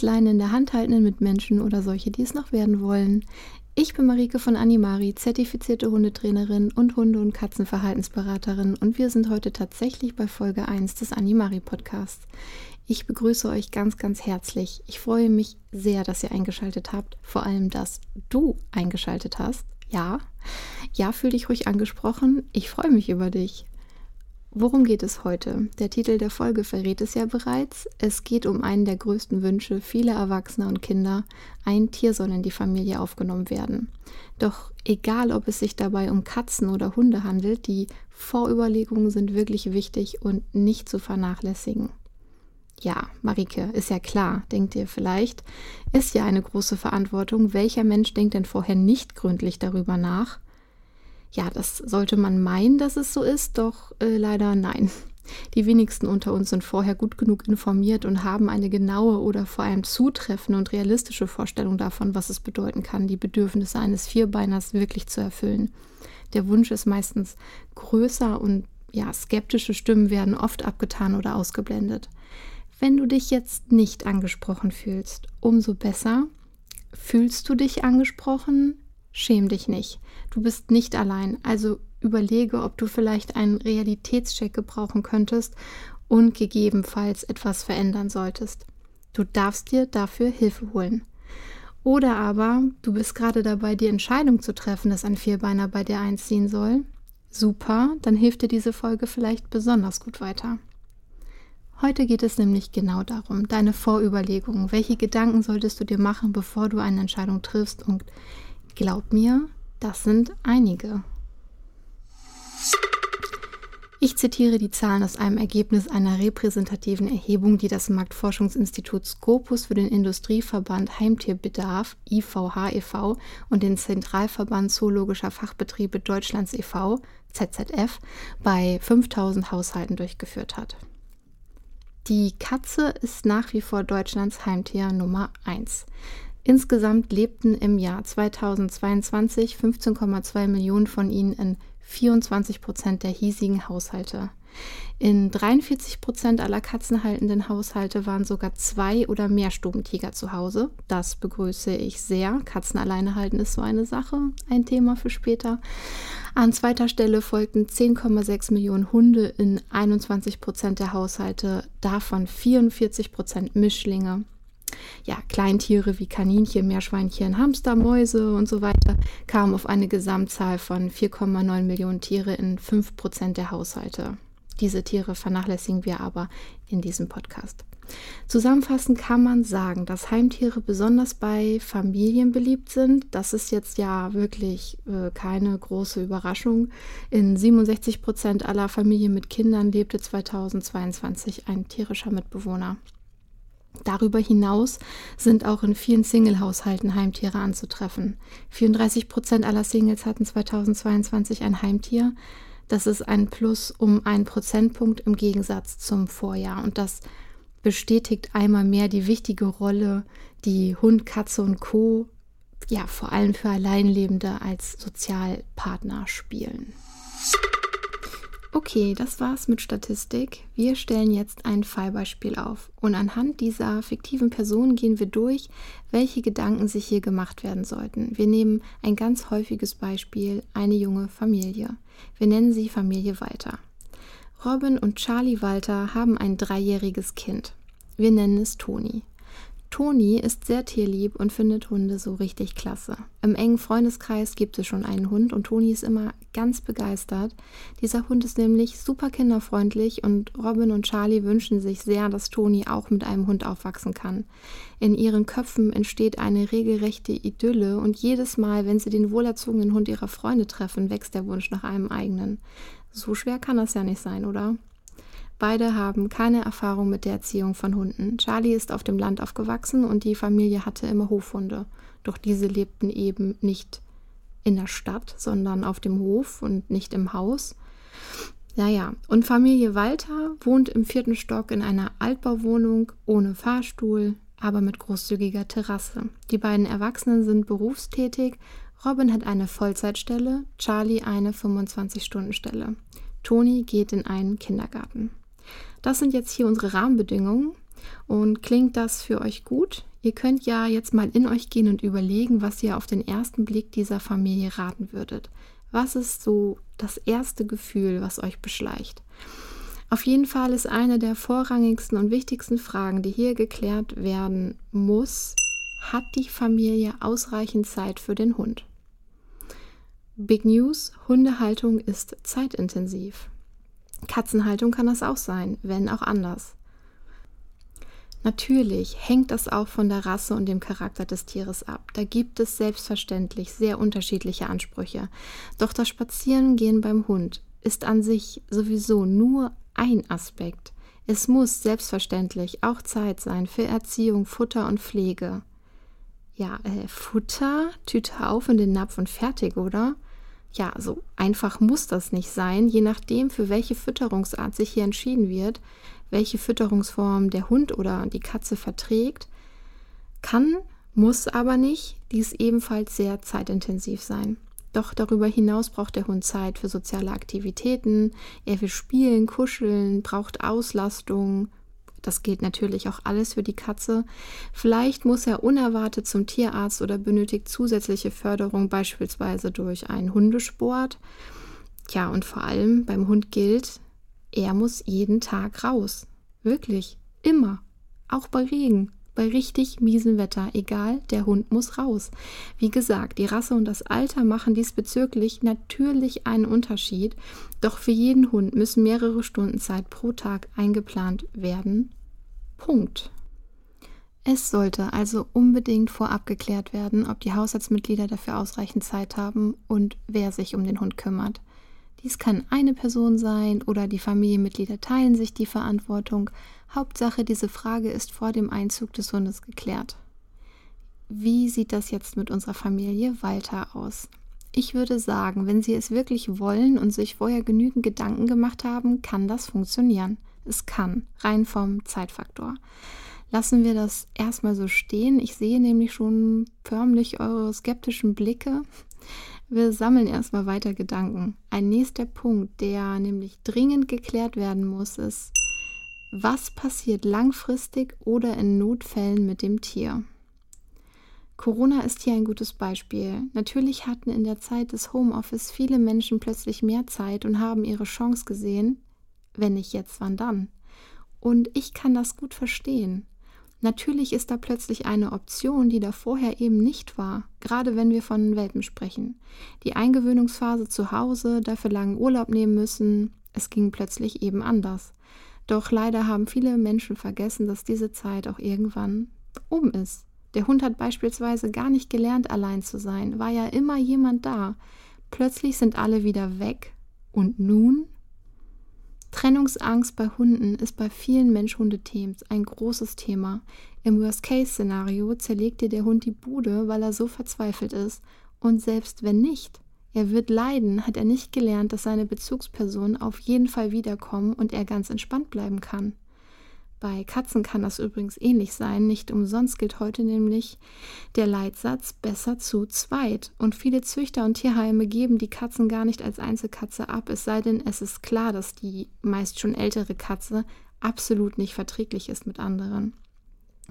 Mietsleine in der Hand haltenden Mitmenschen oder solche, die es noch werden wollen. Ich bin Marike von Animari, zertifizierte Hundetrainerin und Hunde- und Katzenverhaltensberaterin und wir sind heute tatsächlich bei Folge 1 des Animari Podcasts. Ich begrüße euch ganz, ganz herzlich. Ich freue mich sehr, dass ihr eingeschaltet habt, vor allem, dass du eingeschaltet hast. Ja, ja, fühl dich ruhig angesprochen. Ich freue mich über dich. Worum geht es heute? Der Titel der Folge verrät es ja bereits. Es geht um einen der größten Wünsche vieler Erwachsener und Kinder. Ein Tier soll in die Familie aufgenommen werden. Doch egal, ob es sich dabei um Katzen oder Hunde handelt, die Vorüberlegungen sind wirklich wichtig und nicht zu vernachlässigen. Ja, Marike, ist ja klar, denkt ihr vielleicht, ist ja eine große Verantwortung. Welcher Mensch denkt denn vorher nicht gründlich darüber nach? Ja, das sollte man meinen, dass es so ist, doch äh, leider nein. Die wenigsten unter uns sind vorher gut genug informiert und haben eine genaue oder vor allem zutreffende und realistische Vorstellung davon, was es bedeuten kann, die Bedürfnisse eines Vierbeiners wirklich zu erfüllen. Der Wunsch ist meistens größer und ja, skeptische Stimmen werden oft abgetan oder ausgeblendet. Wenn du dich jetzt nicht angesprochen fühlst, umso besser. Fühlst du dich angesprochen? Schäm dich nicht. Du bist nicht allein. Also überlege, ob du vielleicht einen Realitätscheck gebrauchen könntest und gegebenenfalls etwas verändern solltest. Du darfst dir dafür Hilfe holen. Oder aber du bist gerade dabei, die Entscheidung zu treffen, dass ein Vierbeiner bei dir einziehen soll. Super, dann hilft dir diese Folge vielleicht besonders gut weiter. Heute geht es nämlich genau darum, deine Vorüberlegungen. Welche Gedanken solltest du dir machen, bevor du eine Entscheidung triffst und Glaub mir, das sind einige. Ich zitiere die Zahlen aus einem Ergebnis einer repräsentativen Erhebung, die das Marktforschungsinstitut Scopus für den Industrieverband Heimtierbedarf IVH e.V. und den Zentralverband Zoologischer Fachbetriebe Deutschlands e.V. ZZF bei 5000 Haushalten durchgeführt hat. Die Katze ist nach wie vor Deutschlands Heimtier Nummer 1. Insgesamt lebten im Jahr 2022 15,2 Millionen von ihnen in 24 Prozent der hiesigen Haushalte. In 43 Prozent aller katzenhaltenden Haushalte waren sogar zwei oder mehr Stubentiger zu Hause. Das begrüße ich sehr. Katzen alleine halten ist so eine Sache, ein Thema für später. An zweiter Stelle folgten 10,6 Millionen Hunde in 21 Prozent der Haushalte, davon 44 Prozent Mischlinge ja, Kleintiere wie Kaninchen, Meerschweinchen, Hamster, Mäuse und so weiter kamen auf eine Gesamtzahl von 4,9 Millionen Tiere in 5% der Haushalte. Diese Tiere vernachlässigen wir aber in diesem Podcast. Zusammenfassend kann man sagen, dass Heimtiere besonders bei Familien beliebt sind. Das ist jetzt ja wirklich äh, keine große Überraschung. In 67 Prozent aller Familien mit Kindern lebte 2022 ein tierischer Mitbewohner. Darüber hinaus sind auch in vielen Single-Haushalten Heimtiere anzutreffen. 34 Prozent aller Singles hatten 2022 ein Heimtier. Das ist ein Plus um einen Prozentpunkt im Gegensatz zum Vorjahr. Und das bestätigt einmal mehr die wichtige Rolle, die Hund, Katze und Co. ja vor allem für Alleinlebende als Sozialpartner spielen. Okay, das war's mit Statistik. Wir stellen jetzt ein Fallbeispiel auf und anhand dieser fiktiven Person gehen wir durch, welche Gedanken sich hier gemacht werden sollten. Wir nehmen ein ganz häufiges Beispiel, eine junge Familie. Wir nennen sie Familie Walter. Robin und Charlie Walter haben ein dreijähriges Kind. Wir nennen es Toni. Toni ist sehr tierlieb und findet Hunde so richtig klasse. Im engen Freundeskreis gibt es schon einen Hund und Toni ist immer ganz begeistert. Dieser Hund ist nämlich super kinderfreundlich und Robin und Charlie wünschen sich sehr, dass Toni auch mit einem Hund aufwachsen kann. In ihren Köpfen entsteht eine regelrechte Idylle und jedes Mal, wenn sie den wohlerzogenen Hund ihrer Freunde treffen, wächst der Wunsch nach einem eigenen. So schwer kann das ja nicht sein, oder? Beide haben keine Erfahrung mit der Erziehung von Hunden. Charlie ist auf dem Land aufgewachsen und die Familie hatte immer Hofhunde. Doch diese lebten eben nicht in der Stadt, sondern auf dem Hof und nicht im Haus. Naja, und Familie Walter wohnt im vierten Stock in einer Altbauwohnung ohne Fahrstuhl, aber mit großzügiger Terrasse. Die beiden Erwachsenen sind berufstätig. Robin hat eine Vollzeitstelle, Charlie eine 25-Stunden-Stelle. Toni geht in einen Kindergarten. Das sind jetzt hier unsere Rahmenbedingungen. Und klingt das für euch gut? Ihr könnt ja jetzt mal in euch gehen und überlegen, was ihr auf den ersten Blick dieser Familie raten würdet. Was ist so das erste Gefühl, was euch beschleicht? Auf jeden Fall ist eine der vorrangigsten und wichtigsten Fragen, die hier geklärt werden muss, hat die Familie ausreichend Zeit für den Hund? Big News, Hundehaltung ist zeitintensiv. Katzenhaltung kann das auch sein, wenn auch anders. Natürlich hängt das auch von der Rasse und dem Charakter des Tieres ab. Da gibt es selbstverständlich sehr unterschiedliche Ansprüche. Doch das Spazierengehen beim Hund ist an sich sowieso nur ein Aspekt. Es muss selbstverständlich auch Zeit sein für Erziehung, Futter und Pflege. Ja, äh, Futter, Tüte auf in den Napf und fertig, oder? Ja, so einfach muss das nicht sein, je nachdem, für welche Fütterungsart sich hier entschieden wird, welche Fütterungsform der Hund oder die Katze verträgt, kann, muss aber nicht, dies ebenfalls sehr zeitintensiv sein. Doch darüber hinaus braucht der Hund Zeit für soziale Aktivitäten, er will spielen, kuscheln, braucht Auslastung. Das gilt natürlich auch alles für die Katze. Vielleicht muss er unerwartet zum Tierarzt oder benötigt zusätzliche Förderung, beispielsweise durch einen Hundesport. Tja, und vor allem beim Hund gilt, er muss jeden Tag raus. Wirklich. Immer. Auch bei Regen. Bei richtig miesem Wetter. Egal, der Hund muss raus. Wie gesagt, die Rasse und das Alter machen diesbezüglich natürlich einen Unterschied. Doch für jeden Hund müssen mehrere Stunden Zeit pro Tag eingeplant werden. Punkt. Es sollte also unbedingt vorab geklärt werden, ob die Haushaltsmitglieder dafür ausreichend Zeit haben und wer sich um den Hund kümmert. Dies kann eine Person sein oder die Familienmitglieder teilen sich die Verantwortung. Hauptsache, diese Frage ist vor dem Einzug des Hundes geklärt. Wie sieht das jetzt mit unserer Familie Walter aus? Ich würde sagen, wenn Sie es wirklich wollen und sich vorher genügend Gedanken gemacht haben, kann das funktionieren. Es kann, rein vom Zeitfaktor. Lassen wir das erstmal so stehen. Ich sehe nämlich schon förmlich eure skeptischen Blicke. Wir sammeln erstmal weiter Gedanken. Ein nächster Punkt, der nämlich dringend geklärt werden muss, ist, was passiert langfristig oder in Notfällen mit dem Tier? Corona ist hier ein gutes Beispiel. Natürlich hatten in der Zeit des Homeoffice viele Menschen plötzlich mehr Zeit und haben ihre Chance gesehen. Wenn nicht jetzt, wann dann? Und ich kann das gut verstehen. Natürlich ist da plötzlich eine Option, die da vorher eben nicht war, gerade wenn wir von Welpen sprechen. Die Eingewöhnungsphase zu Hause, dafür langen Urlaub nehmen müssen, es ging plötzlich eben anders. Doch leider haben viele Menschen vergessen, dass diese Zeit auch irgendwann um ist. Der Hund hat beispielsweise gar nicht gelernt, allein zu sein, war ja immer jemand da. Plötzlich sind alle wieder weg. Und nun? Trennungsangst bei Hunden ist bei vielen Mensch-Hunde-Teams ein großes Thema. Im Worst-Case-Szenario zerlegt dir der Hund die Bude, weil er so verzweifelt ist. Und selbst wenn nicht, er wird leiden, hat er nicht gelernt, dass seine Bezugspersonen auf jeden Fall wiederkommen und er ganz entspannt bleiben kann. Bei Katzen kann das übrigens ähnlich sein. Nicht umsonst gilt heute nämlich der Leitsatz besser zu zweit. Und viele Züchter und Tierheime geben die Katzen gar nicht als Einzelkatze ab, es sei denn, es ist klar, dass die meist schon ältere Katze absolut nicht verträglich ist mit anderen.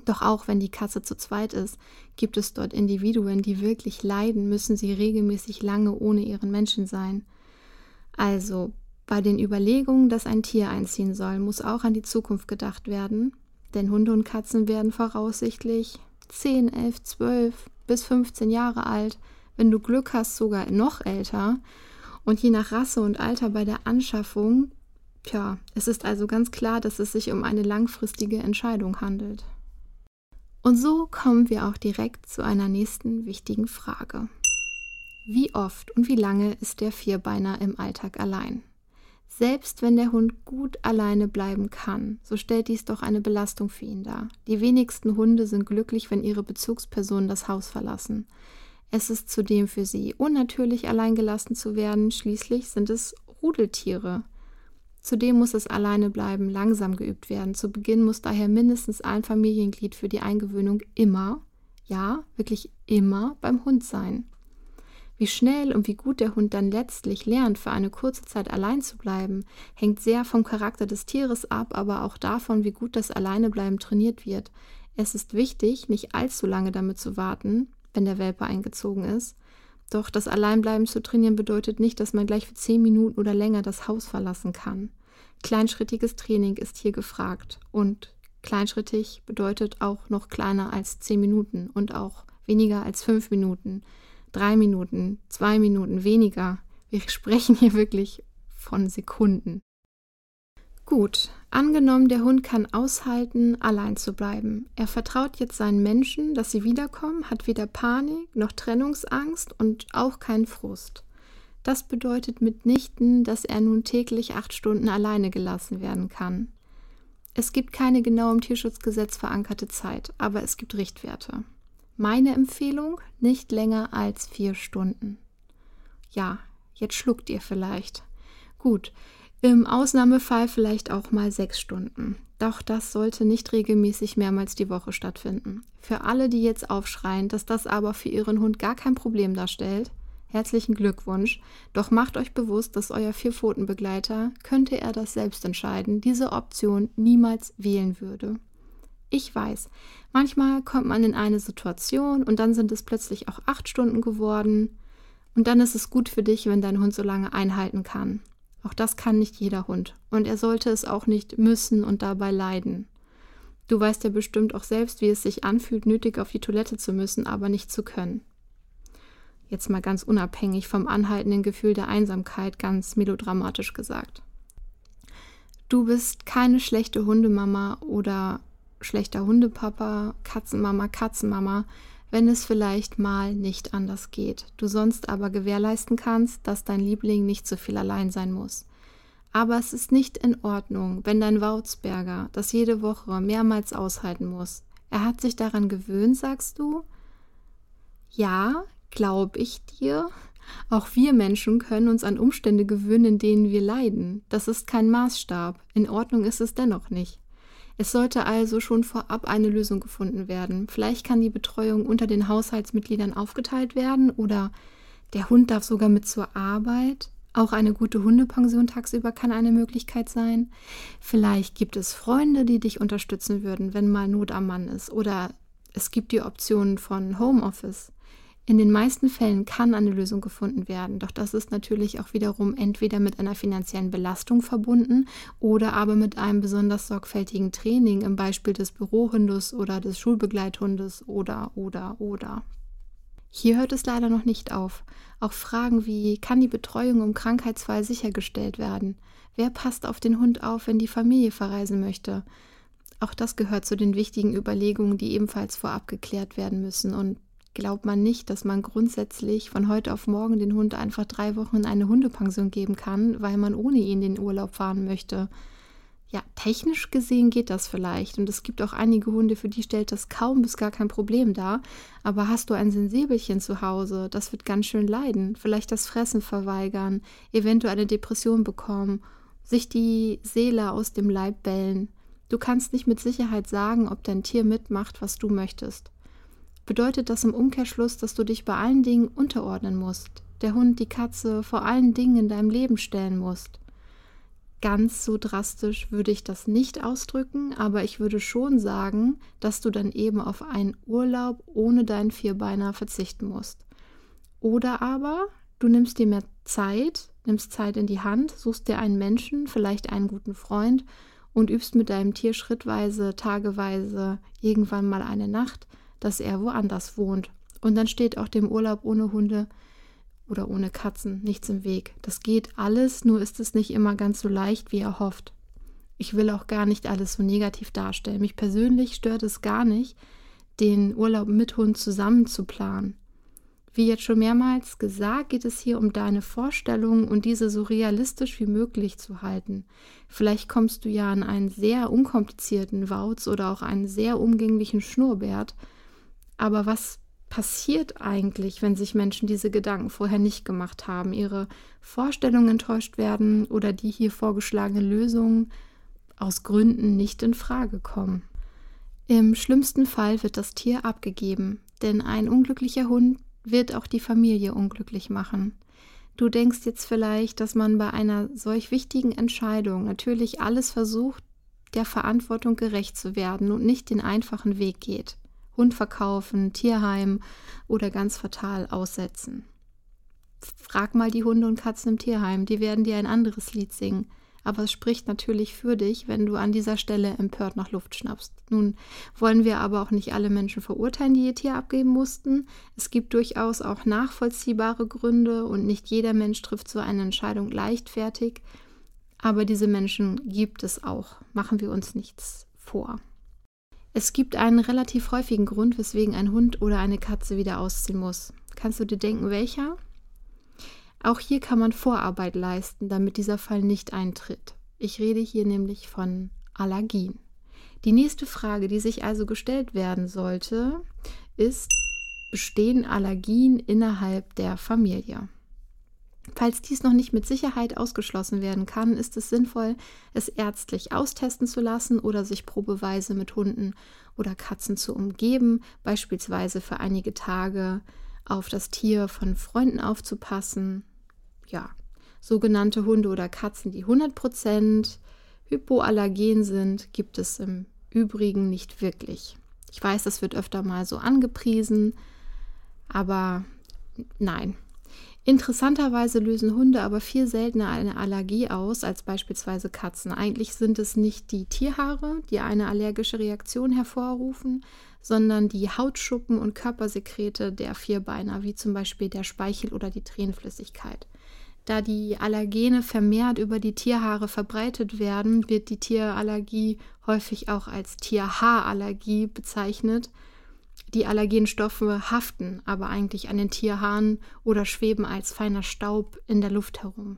Doch auch wenn die Katze zu zweit ist, gibt es dort Individuen, die wirklich leiden, müssen sie regelmäßig lange ohne ihren Menschen sein. Also bei den Überlegungen, dass ein Tier einziehen soll, muss auch an die Zukunft gedacht werden, denn Hunde und Katzen werden voraussichtlich 10, 11, 12 bis 15 Jahre alt, wenn du Glück hast, sogar noch älter. Und je nach Rasse und Alter bei der Anschaffung, tja, es ist also ganz klar, dass es sich um eine langfristige Entscheidung handelt. Und so kommen wir auch direkt zu einer nächsten wichtigen Frage. Wie oft und wie lange ist der Vierbeiner im Alltag allein? Selbst wenn der Hund gut alleine bleiben kann, so stellt dies doch eine Belastung für ihn dar. Die wenigsten Hunde sind glücklich, wenn ihre Bezugspersonen das Haus verlassen. Es ist zudem für sie unnatürlich, allein gelassen zu werden, schließlich sind es Rudeltiere. Zudem muss es alleine bleiben langsam geübt werden. Zu Beginn muss daher mindestens ein Familienglied für die Eingewöhnung immer, ja, wirklich immer beim Hund sein. Wie schnell und wie gut der Hund dann letztlich lernt, für eine kurze Zeit allein zu bleiben, hängt sehr vom Charakter des Tieres ab, aber auch davon, wie gut das Alleinebleiben trainiert wird. Es ist wichtig, nicht allzu lange damit zu warten, wenn der Welpe eingezogen ist. Doch das Alleinbleiben zu trainieren bedeutet nicht, dass man gleich für zehn Minuten oder länger das Haus verlassen kann. Kleinschrittiges Training ist hier gefragt und kleinschrittig bedeutet auch noch kleiner als zehn Minuten und auch weniger als fünf Minuten, drei Minuten, zwei Minuten weniger. Wir sprechen hier wirklich von Sekunden. Gut, angenommen, der Hund kann aushalten, allein zu bleiben. Er vertraut jetzt seinen Menschen, dass sie wiederkommen, hat weder Panik noch Trennungsangst und auch keinen Frust. Das bedeutet mitnichten, dass er nun täglich acht Stunden alleine gelassen werden kann. Es gibt keine genau im Tierschutzgesetz verankerte Zeit, aber es gibt Richtwerte. Meine Empfehlung, nicht länger als vier Stunden. Ja, jetzt schluckt ihr vielleicht. Gut, im Ausnahmefall vielleicht auch mal sechs Stunden. Doch das sollte nicht regelmäßig mehrmals die Woche stattfinden. Für alle, die jetzt aufschreien, dass das aber für ihren Hund gar kein Problem darstellt, herzlichen Glückwunsch. Doch macht euch bewusst, dass euer Vierpfotenbegleiter, könnte er das selbst entscheiden, diese Option niemals wählen würde. Ich weiß, manchmal kommt man in eine Situation und dann sind es plötzlich auch acht Stunden geworden. Und dann ist es gut für dich, wenn dein Hund so lange einhalten kann. Auch das kann nicht jeder Hund. Und er sollte es auch nicht müssen und dabei leiden. Du weißt ja bestimmt auch selbst, wie es sich anfühlt, nötig auf die Toilette zu müssen, aber nicht zu können. Jetzt mal ganz unabhängig vom anhaltenden Gefühl der Einsamkeit, ganz melodramatisch gesagt. Du bist keine schlechte Hundemama oder schlechter Hundepapa, Katzenmama, Katzenmama, wenn es vielleicht mal nicht anders geht, du sonst aber gewährleisten kannst, dass dein Liebling nicht so viel allein sein muss. Aber es ist nicht in Ordnung, wenn dein Wautzberger das jede Woche mehrmals aushalten muss. Er hat sich daran gewöhnt, sagst du? Ja, glaub ich dir. Auch wir Menschen können uns an Umstände gewöhnen, in denen wir leiden. Das ist kein Maßstab. In Ordnung ist es dennoch nicht. Es sollte also schon vorab eine Lösung gefunden werden. Vielleicht kann die Betreuung unter den Haushaltsmitgliedern aufgeteilt werden oder der Hund darf sogar mit zur Arbeit. Auch eine gute Hundepension tagsüber kann eine Möglichkeit sein. Vielleicht gibt es Freunde, die dich unterstützen würden, wenn mal Not am Mann ist. Oder es gibt die Option von Homeoffice. In den meisten Fällen kann eine Lösung gefunden werden, doch das ist natürlich auch wiederum entweder mit einer finanziellen Belastung verbunden oder aber mit einem besonders sorgfältigen Training im Beispiel des Bürohundes oder des Schulbegleithundes oder oder oder. Hier hört es leider noch nicht auf. Auch Fragen wie, kann die Betreuung im Krankheitsfall sichergestellt werden? Wer passt auf den Hund auf, wenn die Familie verreisen möchte? Auch das gehört zu den wichtigen Überlegungen, die ebenfalls vorab geklärt werden müssen. Und glaubt man nicht, dass man grundsätzlich von heute auf morgen den Hund einfach drei Wochen in eine Hundepension geben kann, weil man ohne ihn den Urlaub fahren möchte. Ja, technisch gesehen geht das vielleicht und es gibt auch einige Hunde, für die stellt das kaum bis gar kein Problem dar. Aber hast du ein Sensibelchen zu Hause, das wird ganz schön leiden, vielleicht das Fressen verweigern, eventuell eine Depression bekommen, sich die Seele aus dem Leib bellen. Du kannst nicht mit Sicherheit sagen, ob dein Tier mitmacht, was du möchtest bedeutet das im Umkehrschluss, dass du dich bei allen Dingen unterordnen musst, der Hund, die Katze vor allen Dingen in deinem Leben stellen musst. Ganz so drastisch würde ich das nicht ausdrücken, aber ich würde schon sagen, dass du dann eben auf einen Urlaub ohne deinen Vierbeiner verzichten musst. Oder aber du nimmst dir mehr Zeit, nimmst Zeit in die Hand, suchst dir einen Menschen, vielleicht einen guten Freund und übst mit deinem Tier schrittweise, tageweise, irgendwann mal eine Nacht, dass er woanders wohnt. Und dann steht auch dem Urlaub ohne Hunde oder ohne Katzen nichts im Weg. Das geht alles, nur ist es nicht immer ganz so leicht, wie er hofft. Ich will auch gar nicht alles so negativ darstellen. Mich persönlich stört es gar nicht, den Urlaub mit Hund zusammen zu planen. Wie jetzt schon mehrmals gesagt, geht es hier um deine Vorstellungen und diese so realistisch wie möglich zu halten. Vielleicht kommst du ja an einen sehr unkomplizierten Wauz oder auch einen sehr umgänglichen Schnurrbärt, aber was passiert eigentlich, wenn sich Menschen diese Gedanken vorher nicht gemacht haben, ihre Vorstellungen enttäuscht werden oder die hier vorgeschlagene Lösung aus Gründen nicht in Frage kommen? Im schlimmsten Fall wird das Tier abgegeben, denn ein unglücklicher Hund wird auch die Familie unglücklich machen. Du denkst jetzt vielleicht, dass man bei einer solch wichtigen Entscheidung natürlich alles versucht, der Verantwortung gerecht zu werden und nicht den einfachen Weg geht. Hund verkaufen, Tierheim oder ganz fatal aussetzen. Frag mal die Hunde und Katzen im Tierheim, die werden dir ein anderes Lied singen. Aber es spricht natürlich für dich, wenn du an dieser Stelle empört nach Luft schnappst. Nun wollen wir aber auch nicht alle Menschen verurteilen, die ihr Tier abgeben mussten. Es gibt durchaus auch nachvollziehbare Gründe und nicht jeder Mensch trifft so eine Entscheidung leichtfertig. Aber diese Menschen gibt es auch. Machen wir uns nichts vor. Es gibt einen relativ häufigen Grund, weswegen ein Hund oder eine Katze wieder ausziehen muss. Kannst du dir denken, welcher? Auch hier kann man Vorarbeit leisten, damit dieser Fall nicht eintritt. Ich rede hier nämlich von Allergien. Die nächste Frage, die sich also gestellt werden sollte, ist, bestehen Allergien innerhalb der Familie? Falls dies noch nicht mit Sicherheit ausgeschlossen werden kann, ist es sinnvoll, es ärztlich austesten zu lassen oder sich probeweise mit Hunden oder Katzen zu umgeben, beispielsweise für einige Tage auf das Tier von Freunden aufzupassen. Ja, sogenannte Hunde oder Katzen, die 100% hypoallergen sind, gibt es im Übrigen nicht wirklich. Ich weiß, das wird öfter mal so angepriesen, aber nein, Interessanterweise lösen Hunde aber viel seltener eine Allergie aus als beispielsweise Katzen. Eigentlich sind es nicht die Tierhaare, die eine allergische Reaktion hervorrufen, sondern die Hautschuppen und Körpersekrete der Vierbeiner, wie zum Beispiel der Speichel oder die Tränenflüssigkeit. Da die Allergene vermehrt über die Tierhaare verbreitet werden, wird die Tierallergie häufig auch als Tierhaarallergie bezeichnet die Allergenstoffe haften aber eigentlich an den Tierhaaren oder schweben als feiner Staub in der Luft herum.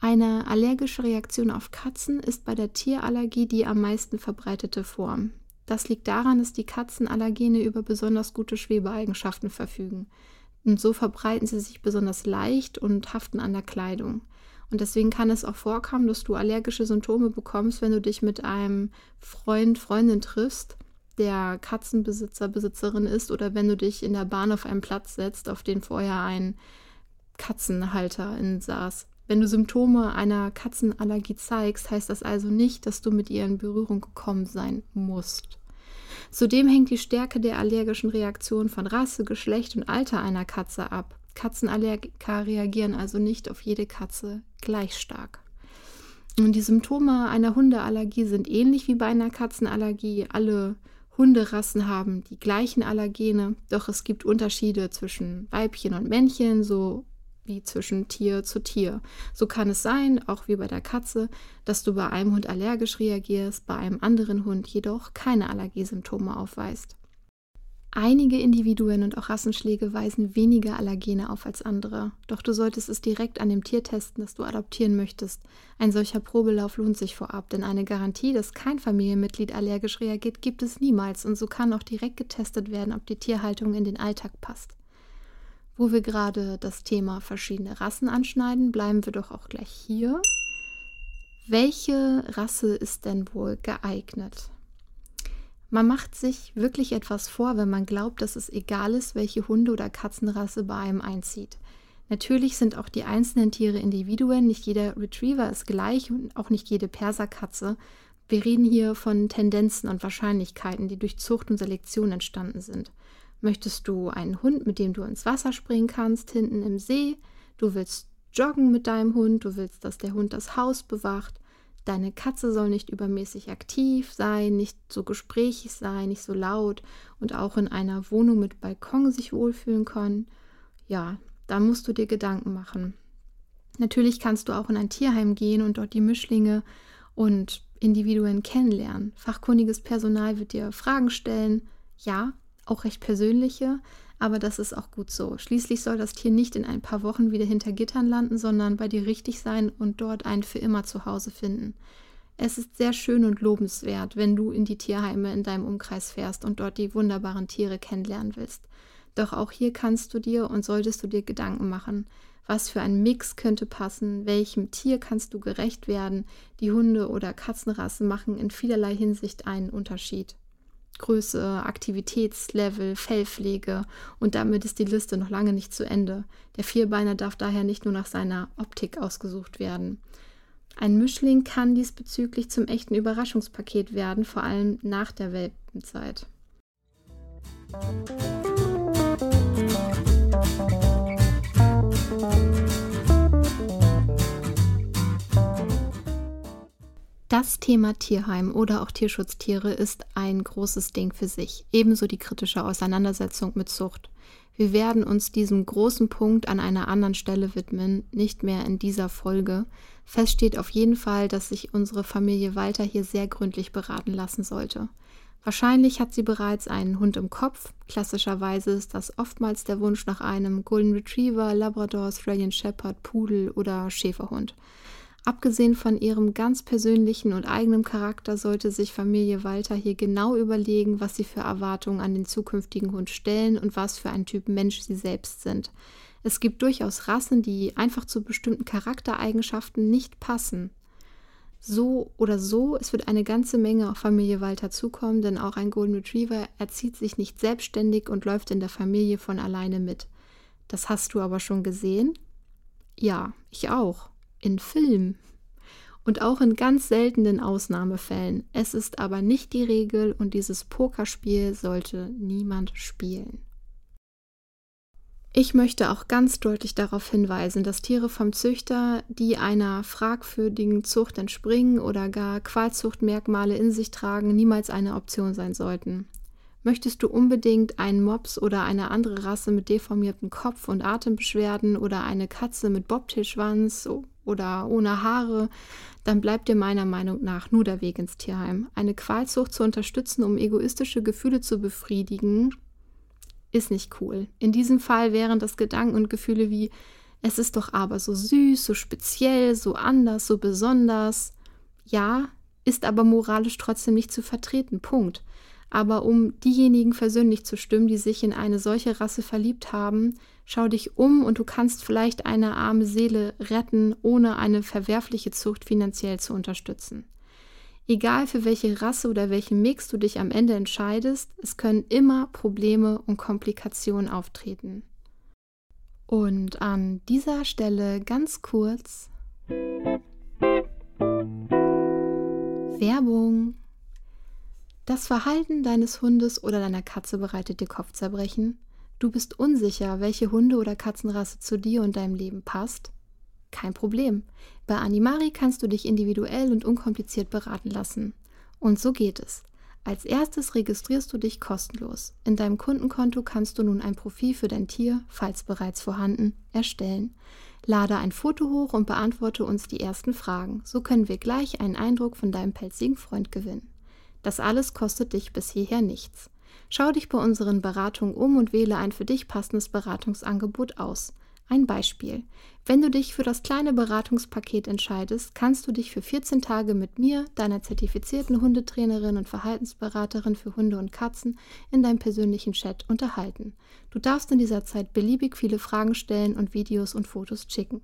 Eine allergische Reaktion auf Katzen ist bei der Tierallergie die am meisten verbreitete Form. Das liegt daran, dass die Katzenallergene über besonders gute Schwebeeigenschaften verfügen. Und so verbreiten sie sich besonders leicht und haften an der Kleidung. Und deswegen kann es auch vorkommen, dass du allergische Symptome bekommst, wenn du dich mit einem Freund, Freundin triffst der Katzenbesitzer, Besitzerin ist oder wenn du dich in der Bahn auf einen Platz setzt, auf den vorher ein Katzenhalter saß. Wenn du Symptome einer Katzenallergie zeigst, heißt das also nicht, dass du mit ihr in Berührung gekommen sein musst. Zudem hängt die Stärke der allergischen Reaktion von Rasse, Geschlecht und Alter einer Katze ab. Katzenallergiker reagieren also nicht auf jede Katze gleich stark. Und die Symptome einer Hundeallergie sind ähnlich wie bei einer Katzenallergie. Alle Hunderassen haben die gleichen Allergene, doch es gibt Unterschiede zwischen Weibchen und Männchen, so wie zwischen Tier zu Tier. So kann es sein, auch wie bei der Katze, dass du bei einem Hund allergisch reagierst, bei einem anderen Hund jedoch keine Allergiesymptome aufweist. Einige Individuen und auch Rassenschläge weisen weniger Allergene auf als andere, doch du solltest es direkt an dem Tier testen, das du adoptieren möchtest. Ein solcher Probelauf lohnt sich vorab, denn eine Garantie, dass kein Familienmitglied allergisch reagiert, gibt es niemals und so kann auch direkt getestet werden, ob die Tierhaltung in den Alltag passt. Wo wir gerade das Thema verschiedene Rassen anschneiden, bleiben wir doch auch gleich hier. Welche Rasse ist denn wohl geeignet? Man macht sich wirklich etwas vor, wenn man glaubt, dass es egal ist, welche Hunde- oder Katzenrasse bei einem einzieht. Natürlich sind auch die einzelnen Tiere Individuen, nicht jeder Retriever ist gleich und auch nicht jede Perserkatze. Wir reden hier von Tendenzen und Wahrscheinlichkeiten, die durch Zucht und Selektion entstanden sind. Möchtest du einen Hund, mit dem du ins Wasser springen kannst, hinten im See? Du willst joggen mit deinem Hund, du willst, dass der Hund das Haus bewacht. Deine Katze soll nicht übermäßig aktiv sein, nicht so gesprächig sein, nicht so laut und auch in einer Wohnung mit Balkon sich wohlfühlen können. Ja, da musst du dir Gedanken machen. Natürlich kannst du auch in ein Tierheim gehen und dort die Mischlinge und Individuen kennenlernen. Fachkundiges Personal wird dir Fragen stellen, ja, auch recht persönliche, aber das ist auch gut so. Schließlich soll das Tier nicht in ein paar Wochen wieder hinter Gittern landen, sondern bei dir richtig sein und dort ein für immer Zuhause finden. Es ist sehr schön und lobenswert, wenn du in die Tierheime in deinem Umkreis fährst und dort die wunderbaren Tiere kennenlernen willst. Doch auch hier kannst du dir und solltest du dir Gedanken machen. Was für ein Mix könnte passen? Welchem Tier kannst du gerecht werden? Die Hunde- oder Katzenrassen machen in vielerlei Hinsicht einen Unterschied. Größe, Aktivitätslevel, Fellpflege und damit ist die Liste noch lange nicht zu Ende. Der Vierbeiner darf daher nicht nur nach seiner Optik ausgesucht werden. Ein Mischling kann diesbezüglich zum echten Überraschungspaket werden, vor allem nach der Welpenzeit. Das Thema Tierheim oder auch Tierschutztiere ist ein großes Ding für sich, ebenso die kritische Auseinandersetzung mit Zucht. Wir werden uns diesem großen Punkt an einer anderen Stelle widmen, nicht mehr in dieser Folge. Fest steht auf jeden Fall, dass sich unsere Familie Walter hier sehr gründlich beraten lassen sollte. Wahrscheinlich hat sie bereits einen Hund im Kopf. Klassischerweise ist das oftmals der Wunsch nach einem Golden Retriever, Labrador, Australian Shepherd, Pudel oder Schäferhund. Abgesehen von ihrem ganz persönlichen und eigenen Charakter sollte sich Familie Walter hier genau überlegen, was sie für Erwartungen an den zukünftigen Hund stellen und was für ein Typ Mensch sie selbst sind. Es gibt durchaus Rassen, die einfach zu bestimmten Charaktereigenschaften nicht passen. So oder so, es wird eine ganze Menge auf Familie Walter zukommen, denn auch ein Golden Retriever erzieht sich nicht selbstständig und läuft in der Familie von alleine mit. Das hast du aber schon gesehen? Ja, ich auch in Film und auch in ganz seltenen Ausnahmefällen. Es ist aber nicht die Regel und dieses Pokerspiel sollte niemand spielen. Ich möchte auch ganz deutlich darauf hinweisen, dass Tiere vom Züchter, die einer fragwürdigen Zucht entspringen oder gar Qualzuchtmerkmale in sich tragen, niemals eine Option sein sollten. Möchtest du unbedingt einen Mops oder eine andere Rasse mit deformiertem Kopf und Atembeschwerden oder eine Katze mit Bobtailschwanz oder ohne Haare, dann bleibt dir meiner Meinung nach nur der Weg ins Tierheim. Eine Qualzucht zu unterstützen, um egoistische Gefühle zu befriedigen, ist nicht cool. In diesem Fall wären das Gedanken und Gefühle wie es ist doch aber so süß, so speziell, so anders, so besonders. Ja, ist aber moralisch trotzdem nicht zu vertreten. Punkt. Aber um diejenigen versöhnlich zu stimmen, die sich in eine solche Rasse verliebt haben, schau dich um und du kannst vielleicht eine arme Seele retten, ohne eine verwerfliche Zucht finanziell zu unterstützen. Egal für welche Rasse oder welchen Mix du dich am Ende entscheidest, es können immer Probleme und Komplikationen auftreten. Und an dieser Stelle ganz kurz Werbung. Das Verhalten deines Hundes oder deiner Katze bereitet dir Kopfzerbrechen. Du bist unsicher, welche Hunde- oder Katzenrasse zu dir und deinem Leben passt. Kein Problem. Bei Animari kannst du dich individuell und unkompliziert beraten lassen. Und so geht es. Als erstes registrierst du dich kostenlos. In deinem Kundenkonto kannst du nun ein Profil für dein Tier, falls bereits vorhanden, erstellen. Lade ein Foto hoch und beantworte uns die ersten Fragen. So können wir gleich einen Eindruck von deinem pelzigen Freund gewinnen. Das alles kostet dich bis hierher nichts. Schau dich bei unseren Beratungen um und wähle ein für dich passendes Beratungsangebot aus. Ein Beispiel. Wenn du dich für das kleine Beratungspaket entscheidest, kannst du dich für 14 Tage mit mir, deiner zertifizierten Hundetrainerin und Verhaltensberaterin für Hunde und Katzen, in deinem persönlichen Chat unterhalten. Du darfst in dieser Zeit beliebig viele Fragen stellen und Videos und Fotos schicken.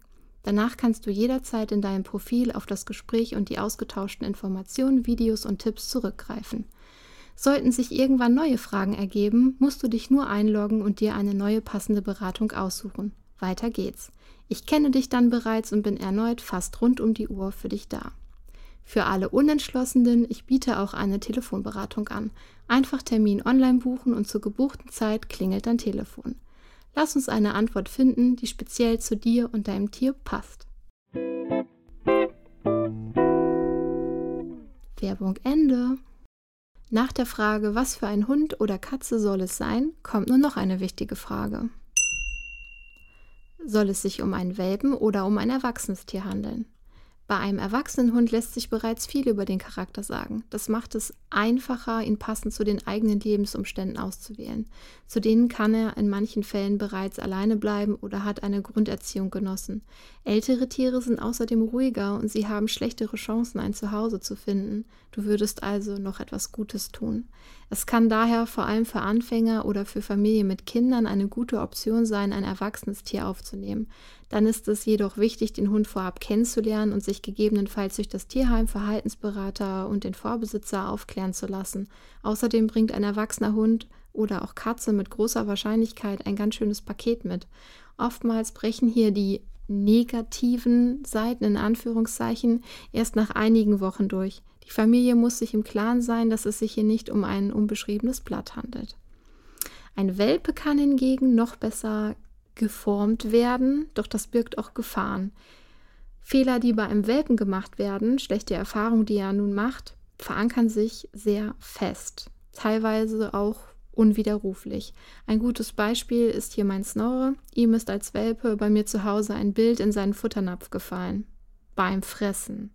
Danach kannst du jederzeit in deinem Profil auf das Gespräch und die ausgetauschten Informationen, Videos und Tipps zurückgreifen. Sollten sich irgendwann neue Fragen ergeben, musst du dich nur einloggen und dir eine neue passende Beratung aussuchen. Weiter geht's. Ich kenne dich dann bereits und bin erneut fast rund um die Uhr für dich da. Für alle Unentschlossenen, ich biete auch eine Telefonberatung an. Einfach Termin online buchen und zur gebuchten Zeit klingelt dein Telefon. Lass uns eine Antwort finden, die speziell zu dir und deinem Tier passt. Werbung Ende. Nach der Frage, was für ein Hund oder Katze soll es sein, kommt nur noch eine wichtige Frage. Soll es sich um einen Welpen oder um ein erwachsenes Tier handeln? Bei einem erwachsenen Hund lässt sich bereits viel über den Charakter sagen. Das macht es einfacher, ihn passend zu den eigenen Lebensumständen auszuwählen. Zu denen kann er in manchen Fällen bereits alleine bleiben oder hat eine Grunderziehung genossen. Ältere Tiere sind außerdem ruhiger und sie haben schlechtere Chancen, ein Zuhause zu finden. Du würdest also noch etwas Gutes tun. Es kann daher vor allem für Anfänger oder für Familien mit Kindern eine gute Option sein, ein erwachsenes Tier aufzunehmen. Dann ist es jedoch wichtig, den Hund vorab kennenzulernen und sich gegebenenfalls durch das Tierheim, Verhaltensberater und den Vorbesitzer aufklären zu lassen. Außerdem bringt ein erwachsener Hund oder auch Katze mit großer Wahrscheinlichkeit ein ganz schönes Paket mit. Oftmals brechen hier die negativen Seiten in Anführungszeichen erst nach einigen Wochen durch. Die Familie muss sich im Klaren sein, dass es sich hier nicht um ein unbeschriebenes Blatt handelt. Ein Welpe kann hingegen noch besser geformt werden, doch das birgt auch Gefahren. Fehler, die bei einem Welpen gemacht werden, schlechte Erfahrungen, die er nun macht, verankern sich sehr fest, teilweise auch unwiderruflich. Ein gutes Beispiel ist hier mein Snorre. Ihm ist als Welpe bei mir zu Hause ein Bild in seinen Futternapf gefallen. Beim Fressen.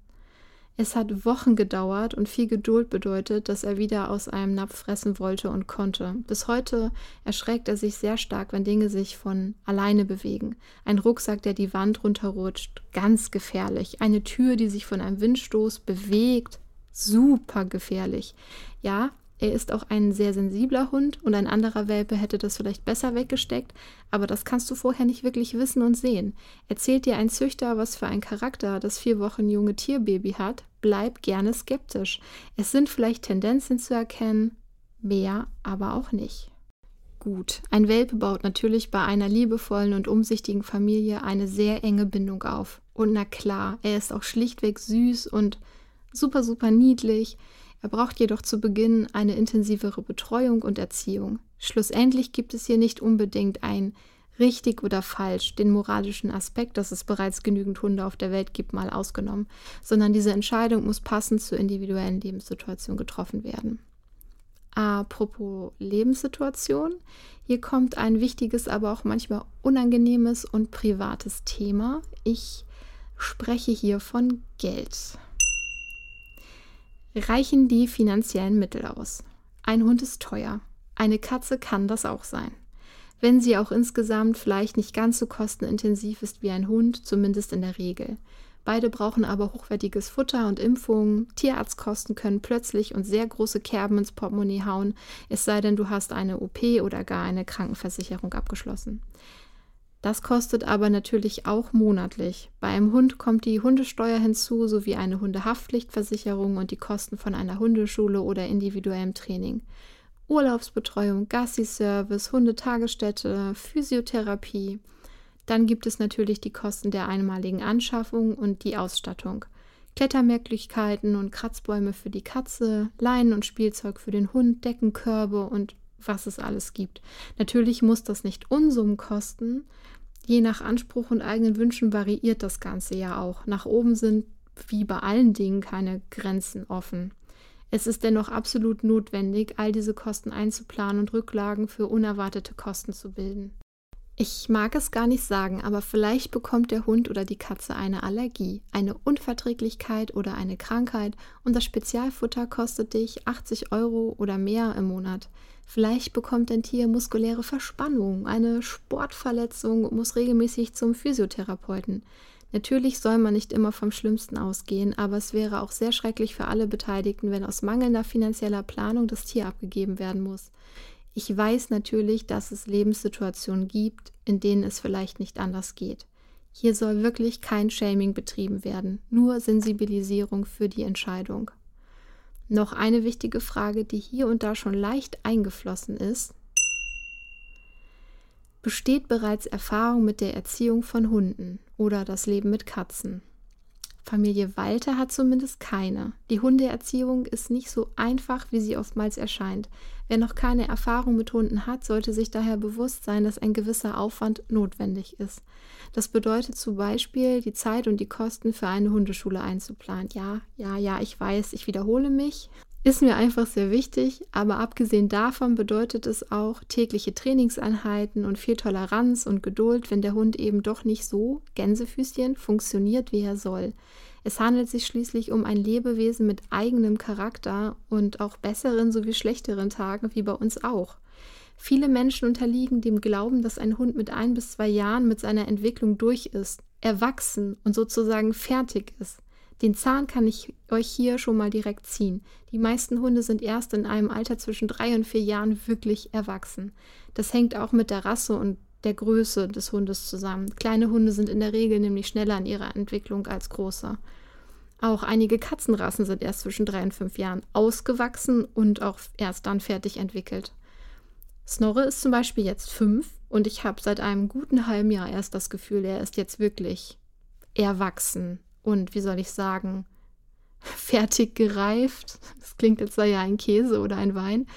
Es hat Wochen gedauert und viel Geduld bedeutet, dass er wieder aus einem Napf fressen wollte und konnte. Bis heute erschreckt er sich sehr stark, wenn Dinge sich von alleine bewegen. Ein Rucksack, der die Wand runterrutscht, ganz gefährlich. Eine Tür, die sich von einem Windstoß bewegt, super gefährlich. Ja, er ist auch ein sehr sensibler Hund und ein anderer Welpe hätte das vielleicht besser weggesteckt, aber das kannst du vorher nicht wirklich wissen und sehen. Erzählt dir ein Züchter, was für ein Charakter das vier Wochen junge Tierbaby hat, bleib gerne skeptisch. Es sind vielleicht Tendenzen zu erkennen, mehr aber auch nicht. Gut, ein Welpe baut natürlich bei einer liebevollen und umsichtigen Familie eine sehr enge Bindung auf. Und na klar, er ist auch schlichtweg süß und super, super niedlich. Er braucht jedoch zu Beginn eine intensivere Betreuung und Erziehung. Schlussendlich gibt es hier nicht unbedingt ein richtig oder falsch, den moralischen Aspekt, dass es bereits genügend Hunde auf der Welt gibt, mal ausgenommen, sondern diese Entscheidung muss passend zur individuellen Lebenssituation getroffen werden. Apropos Lebenssituation, hier kommt ein wichtiges, aber auch manchmal unangenehmes und privates Thema. Ich spreche hier von Geld. Reichen die finanziellen Mittel aus? Ein Hund ist teuer. Eine Katze kann das auch sein. Wenn sie auch insgesamt vielleicht nicht ganz so kostenintensiv ist wie ein Hund, zumindest in der Regel. Beide brauchen aber hochwertiges Futter und Impfungen. Tierarztkosten können plötzlich und sehr große Kerben ins Portemonnaie hauen, es sei denn, du hast eine OP oder gar eine Krankenversicherung abgeschlossen. Das kostet aber natürlich auch monatlich. Bei einem Hund kommt die Hundesteuer hinzu sowie eine Hundehaftpflichtversicherung und die Kosten von einer Hundeschule oder individuellem Training. Urlaubsbetreuung, Gassi-Service, Hundetagesstätte, Physiotherapie. Dann gibt es natürlich die Kosten der einmaligen Anschaffung und die Ausstattung. Klettermöglichkeiten und Kratzbäume für die Katze, Leinen und Spielzeug für den Hund, Deckenkörbe und was es alles gibt. Natürlich muss das nicht Unsummen kosten. Je nach Anspruch und eigenen Wünschen variiert das Ganze ja auch. Nach oben sind wie bei allen Dingen keine Grenzen offen. Es ist dennoch absolut notwendig, all diese Kosten einzuplanen und Rücklagen für unerwartete Kosten zu bilden. Ich mag es gar nicht sagen, aber vielleicht bekommt der Hund oder die Katze eine Allergie, eine Unverträglichkeit oder eine Krankheit und das Spezialfutter kostet dich 80 Euro oder mehr im Monat. Vielleicht bekommt dein Tier muskuläre Verspannung, eine Sportverletzung und muss regelmäßig zum Physiotherapeuten. Natürlich soll man nicht immer vom Schlimmsten ausgehen, aber es wäre auch sehr schrecklich für alle Beteiligten, wenn aus mangelnder finanzieller Planung das Tier abgegeben werden muss. Ich weiß natürlich, dass es Lebenssituationen gibt, in denen es vielleicht nicht anders geht. Hier soll wirklich kein Shaming betrieben werden, nur Sensibilisierung für die Entscheidung. Noch eine wichtige Frage, die hier und da schon leicht eingeflossen ist. Besteht bereits Erfahrung mit der Erziehung von Hunden oder das Leben mit Katzen? Familie Walter hat zumindest keine. Die Hundeerziehung ist nicht so einfach, wie sie oftmals erscheint. Wer noch keine Erfahrung mit Hunden hat, sollte sich daher bewusst sein, dass ein gewisser Aufwand notwendig ist. Das bedeutet zum Beispiel, die Zeit und die Kosten für eine Hundeschule einzuplanen. Ja, ja, ja, ich weiß, ich wiederhole mich. Ist mir einfach sehr wichtig, aber abgesehen davon bedeutet es auch tägliche Trainingseinheiten und viel Toleranz und Geduld, wenn der Hund eben doch nicht so, Gänsefüßchen, funktioniert, wie er soll. Es handelt sich schließlich um ein Lebewesen mit eigenem Charakter und auch besseren sowie schlechteren Tagen wie bei uns auch. Viele Menschen unterliegen dem Glauben, dass ein Hund mit ein bis zwei Jahren mit seiner Entwicklung durch ist, erwachsen und sozusagen fertig ist. Den Zahn kann ich euch hier schon mal direkt ziehen. Die meisten Hunde sind erst in einem Alter zwischen drei und vier Jahren wirklich erwachsen. Das hängt auch mit der Rasse und der Größe des Hundes zusammen. Kleine Hunde sind in der Regel nämlich schneller in ihrer Entwicklung als große. Auch einige Katzenrassen sind erst zwischen drei und fünf Jahren ausgewachsen und auch erst dann fertig entwickelt. Snorre ist zum Beispiel jetzt fünf, Und ich habe seit einem guten halben Jahr erst das Gefühl, er ist jetzt wirklich erwachsen und, wie soll ich sagen, fertig gereift. Das klingt, als sei ja ein Käse oder ein Wein.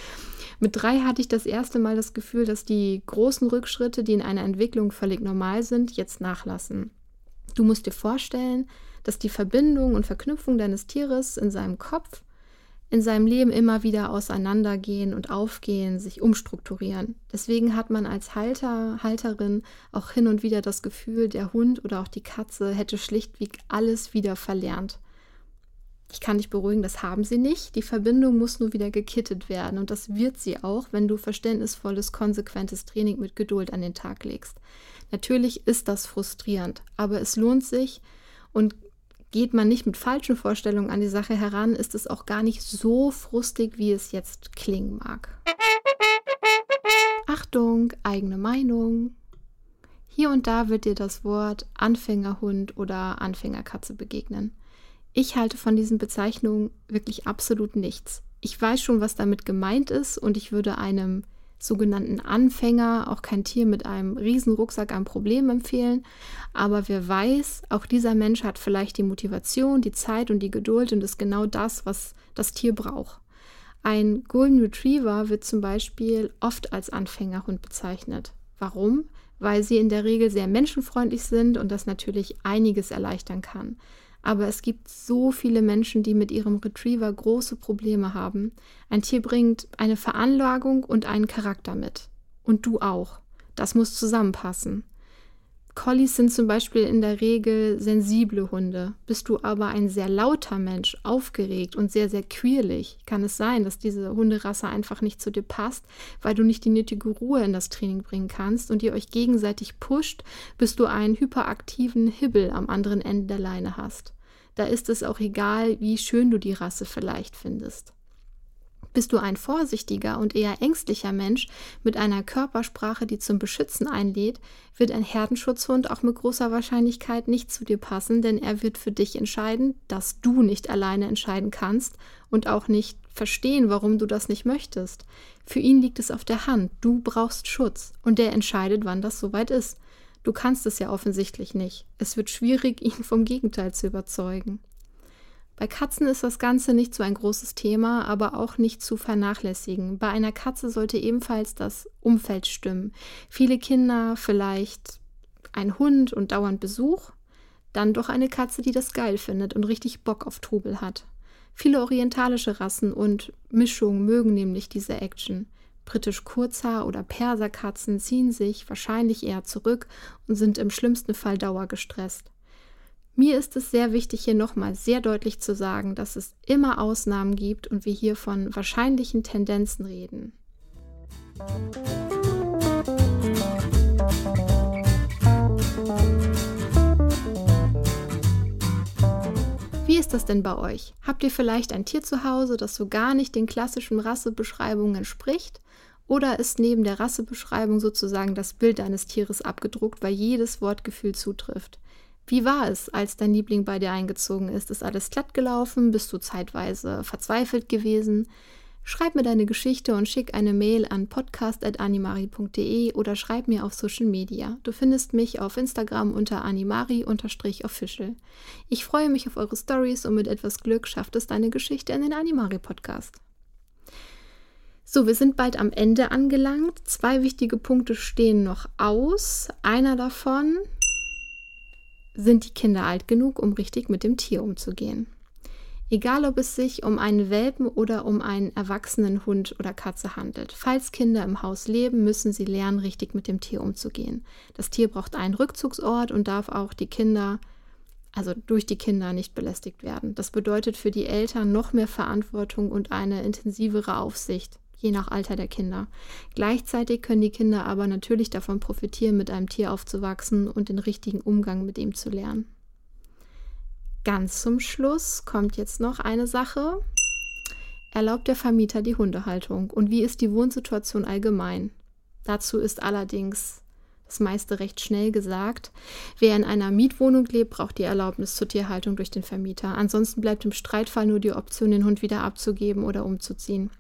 Mit drei hatte ich das erste Mal das Gefühl, dass die großen Rückschritte, die in einer Entwicklung völlig normal sind, jetzt nachlassen. Du musst dir vorstellen, dass die Verbindung und Verknüpfung deines Tieres in seinem Kopf, in seinem Leben immer wieder auseinandergehen und aufgehen, sich umstrukturieren. Deswegen hat man als Halter, Halterin auch hin und wieder das Gefühl, der Hund oder auch die Katze hätte schlichtweg alles wieder verlernt. Ich kann dich beruhigen, das haben sie nicht. Die Verbindung muss nur wieder gekittet werden und das wird sie auch, wenn du verständnisvolles, konsequentes Training mit Geduld an den Tag legst. Natürlich ist das frustrierend, aber es lohnt sich und geht man nicht mit falschen Vorstellungen an die Sache heran, ist es auch gar nicht so frustig, wie es jetzt klingen mag. Achtung, eigene Meinung. Hier und da wird dir das Wort Anfängerhund oder Anfängerkatze begegnen. Ich halte von diesen Bezeichnungen wirklich absolut nichts. Ich weiß schon, was damit gemeint ist und ich würde einem sogenannten Anfänger auch kein Tier mit einem riesen Rucksack ein Problem empfehlen. Aber wer weiß, auch dieser Mensch hat vielleicht die Motivation, die Zeit und die Geduld und ist genau das, was das Tier braucht. Ein Golden Retriever wird zum Beispiel oft als Anfängerhund bezeichnet. Warum? Weil sie in der Regel sehr menschenfreundlich sind und das natürlich einiges erleichtern kann. Aber es gibt so viele Menschen, die mit ihrem Retriever große Probleme haben. Ein Tier bringt eine Veranlagung und einen Charakter mit. Und du auch. Das muss zusammenpassen. Collies sind zum Beispiel in der Regel sensible Hunde. Bist du aber ein sehr lauter Mensch, aufgeregt und sehr, sehr quirlig, kann es sein, dass diese Hunderasse einfach nicht zu dir passt, weil du nicht die nötige Ruhe in das Training bringen kannst und ihr euch gegenseitig pusht, bis du einen hyperaktiven Hibbel am anderen Ende der Leine hast. Da ist es auch egal, wie schön du die Rasse vielleicht findest. Bist du ein vorsichtiger und eher ängstlicher Mensch mit einer Körpersprache, die zum Beschützen einlädt, wird ein Herdenschutzhund auch mit großer Wahrscheinlichkeit nicht zu dir passen, denn er wird für dich entscheiden, dass du nicht alleine entscheiden kannst und auch nicht verstehen, warum du das nicht möchtest. Für ihn liegt es auf der Hand, du brauchst Schutz und der entscheidet, wann das soweit ist. Du kannst es ja offensichtlich nicht. Es wird schwierig, ihn vom Gegenteil zu überzeugen. Bei Katzen ist das Ganze nicht so ein großes Thema, aber auch nicht zu vernachlässigen. Bei einer Katze sollte ebenfalls das Umfeld stimmen. Viele Kinder, vielleicht ein Hund und dauernd Besuch, dann doch eine Katze, die das geil findet und richtig Bock auf Trubel hat. Viele orientalische Rassen und Mischungen mögen nämlich diese Action. Britisch Kurzhaar- oder Perserkatzen ziehen sich wahrscheinlich eher zurück und sind im schlimmsten Fall dauergestresst. Mir ist es sehr wichtig, hier nochmal sehr deutlich zu sagen, dass es immer Ausnahmen gibt und wir hier von wahrscheinlichen Tendenzen reden. Wie ist das denn bei euch? Habt ihr vielleicht ein Tier zu Hause, das so gar nicht den klassischen Rassebeschreibungen entspricht? Oder ist neben der Rassebeschreibung sozusagen das Bild deines Tieres abgedruckt, weil jedes Wortgefühl zutrifft? Wie war es, als dein Liebling bei dir eingezogen ist? Ist alles glatt gelaufen? Bist du zeitweise verzweifelt gewesen? Schreib mir deine Geschichte und schick eine Mail an podcast.animari.de oder schreib mir auf Social Media. Du findest mich auf Instagram unter animari-official. Ich freue mich auf eure Stories und mit etwas Glück schafft es deine Geschichte in den Animari Podcast. So, wir sind bald am Ende angelangt. Zwei wichtige Punkte stehen noch aus. Einer davon sind die Kinder alt genug, um richtig mit dem Tier umzugehen. Egal, ob es sich um einen Welpen oder um einen erwachsenen Hund oder Katze handelt. Falls Kinder im Haus leben, müssen sie lernen, richtig mit dem Tier umzugehen. Das Tier braucht einen Rückzugsort und darf auch die Kinder, also durch die Kinder, nicht belästigt werden. Das bedeutet für die Eltern noch mehr Verantwortung und eine intensivere Aufsicht je nach Alter der Kinder. Gleichzeitig können die Kinder aber natürlich davon profitieren, mit einem Tier aufzuwachsen und den richtigen Umgang mit ihm zu lernen. Ganz zum Schluss kommt jetzt noch eine Sache. Erlaubt der Vermieter die Hundehaltung? Und wie ist die Wohnsituation allgemein? Dazu ist allerdings das meiste recht schnell gesagt. Wer in einer Mietwohnung lebt, braucht die Erlaubnis zur Tierhaltung durch den Vermieter. Ansonsten bleibt im Streitfall nur die Option, den Hund wieder abzugeben oder umzuziehen.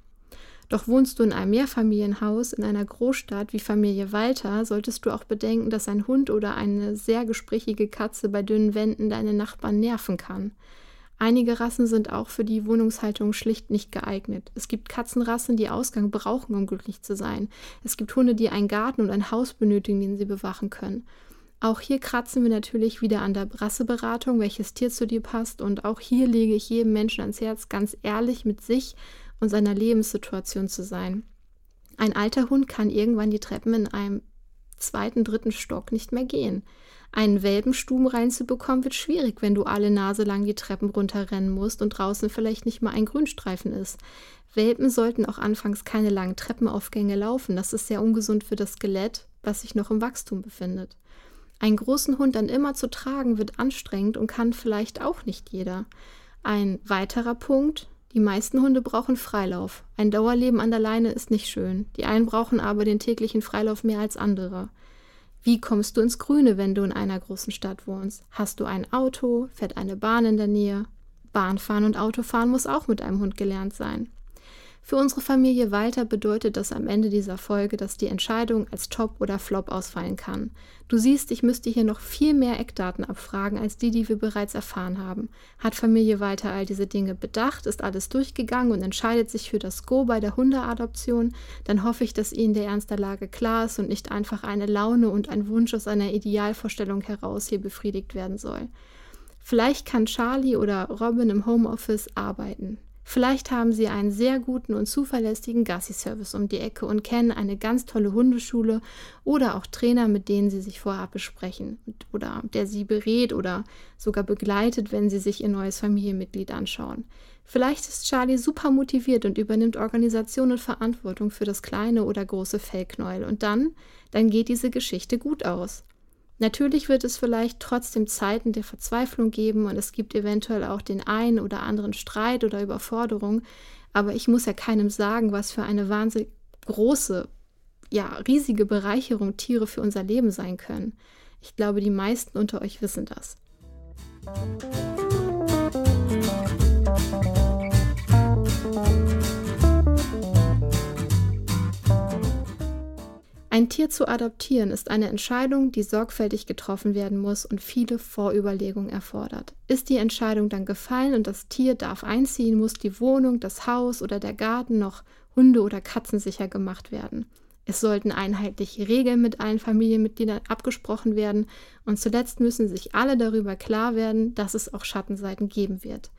Doch wohnst du in einem Mehrfamilienhaus in einer Großstadt wie Familie Walter, solltest du auch bedenken, dass ein Hund oder eine sehr gesprächige Katze bei dünnen Wänden deine Nachbarn nerven kann. Einige Rassen sind auch für die Wohnungshaltung schlicht nicht geeignet. Es gibt Katzenrassen, die Ausgang brauchen, um glücklich zu sein. Es gibt Hunde, die einen Garten und ein Haus benötigen, den sie bewachen können. Auch hier kratzen wir natürlich wieder an der Rasseberatung, welches Tier zu dir passt. Und auch hier lege ich jedem Menschen ans Herz, ganz ehrlich mit sich und seiner Lebenssituation zu sein. Ein alter Hund kann irgendwann die Treppen in einem zweiten, dritten Stock nicht mehr gehen. Einen Welpenstuben reinzubekommen wird schwierig, wenn du alle Nase lang die Treppen runterrennen musst und draußen vielleicht nicht mal ein Grünstreifen ist. Welpen sollten auch anfangs keine langen Treppenaufgänge laufen. Das ist sehr ungesund für das Skelett, was sich noch im Wachstum befindet. Einen großen Hund dann immer zu tragen wird anstrengend und kann vielleicht auch nicht jeder. Ein weiterer Punkt, die meisten Hunde brauchen Freilauf. Ein Dauerleben an der Leine ist nicht schön. Die einen brauchen aber den täglichen Freilauf mehr als andere. Wie kommst du ins Grüne, wenn du in einer großen Stadt wohnst? Hast du ein Auto? Fährt eine Bahn in der Nähe? Bahnfahren und Autofahren muss auch mit einem Hund gelernt sein. Für unsere Familie Walter bedeutet das am Ende dieser Folge, dass die Entscheidung als Top oder Flop ausfallen kann. Du siehst, ich müsste hier noch viel mehr Eckdaten abfragen als die, die wir bereits erfahren haben. Hat Familie Walter all diese Dinge bedacht, ist alles durchgegangen und entscheidet sich für das Go bei der Hundeadoption, dann hoffe ich, dass Ihnen der Ernst der Lage klar ist und nicht einfach eine Laune und ein Wunsch aus einer Idealvorstellung heraus hier befriedigt werden soll. Vielleicht kann Charlie oder Robin im Homeoffice arbeiten. Vielleicht haben Sie einen sehr guten und zuverlässigen Gassi-Service um die Ecke und kennen eine ganz tolle Hundeschule oder auch Trainer, mit denen Sie sich vorab besprechen oder der Sie berät oder sogar begleitet, wenn Sie sich Ihr neues Familienmitglied anschauen. Vielleicht ist Charlie super motiviert und übernimmt Organisation und Verantwortung für das kleine oder große Fellknäuel und dann, dann geht diese Geschichte gut aus. Natürlich wird es vielleicht trotzdem Zeiten der Verzweiflung geben und es gibt eventuell auch den einen oder anderen Streit oder Überforderung, aber ich muss ja keinem sagen, was für eine wahnsinnig große, ja, riesige Bereicherung Tiere für unser Leben sein können. Ich glaube, die meisten unter euch wissen das. Ein Tier zu adoptieren ist eine Entscheidung, die sorgfältig getroffen werden muss und viele Vorüberlegungen erfordert. Ist die Entscheidung dann gefallen und das Tier darf einziehen, muss die Wohnung, das Haus oder der Garten noch hunde- oder katzensicher gemacht werden. Es sollten einheitliche Regeln mit allen Familienmitgliedern abgesprochen werden und zuletzt müssen sich alle darüber klar werden, dass es auch Schattenseiten geben wird.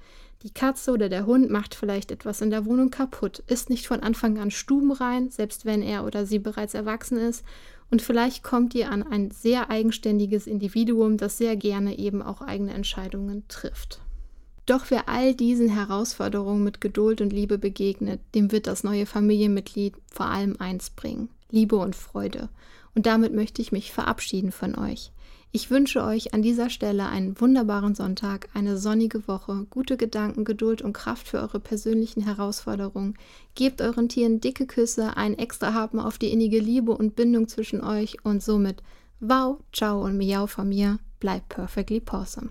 Die Katze oder der Hund macht vielleicht etwas in der Wohnung kaputt, ist nicht von Anfang an stubenrein, selbst wenn er oder sie bereits erwachsen ist, und vielleicht kommt ihr an ein sehr eigenständiges Individuum, das sehr gerne eben auch eigene Entscheidungen trifft. Doch wer all diesen Herausforderungen mit Geduld und Liebe begegnet, dem wird das neue Familienmitglied vor allem eins bringen, Liebe und Freude. Und damit möchte ich mich verabschieden von euch. Ich wünsche euch an dieser Stelle einen wunderbaren Sonntag, eine sonnige Woche, gute Gedanken, Geduld und Kraft für eure persönlichen Herausforderungen. Gebt euren Tieren dicke Küsse, einen extra Happen auf die innige Liebe und Bindung zwischen euch und somit wow, ciao und miau von mir. Bleibt perfectly awesome.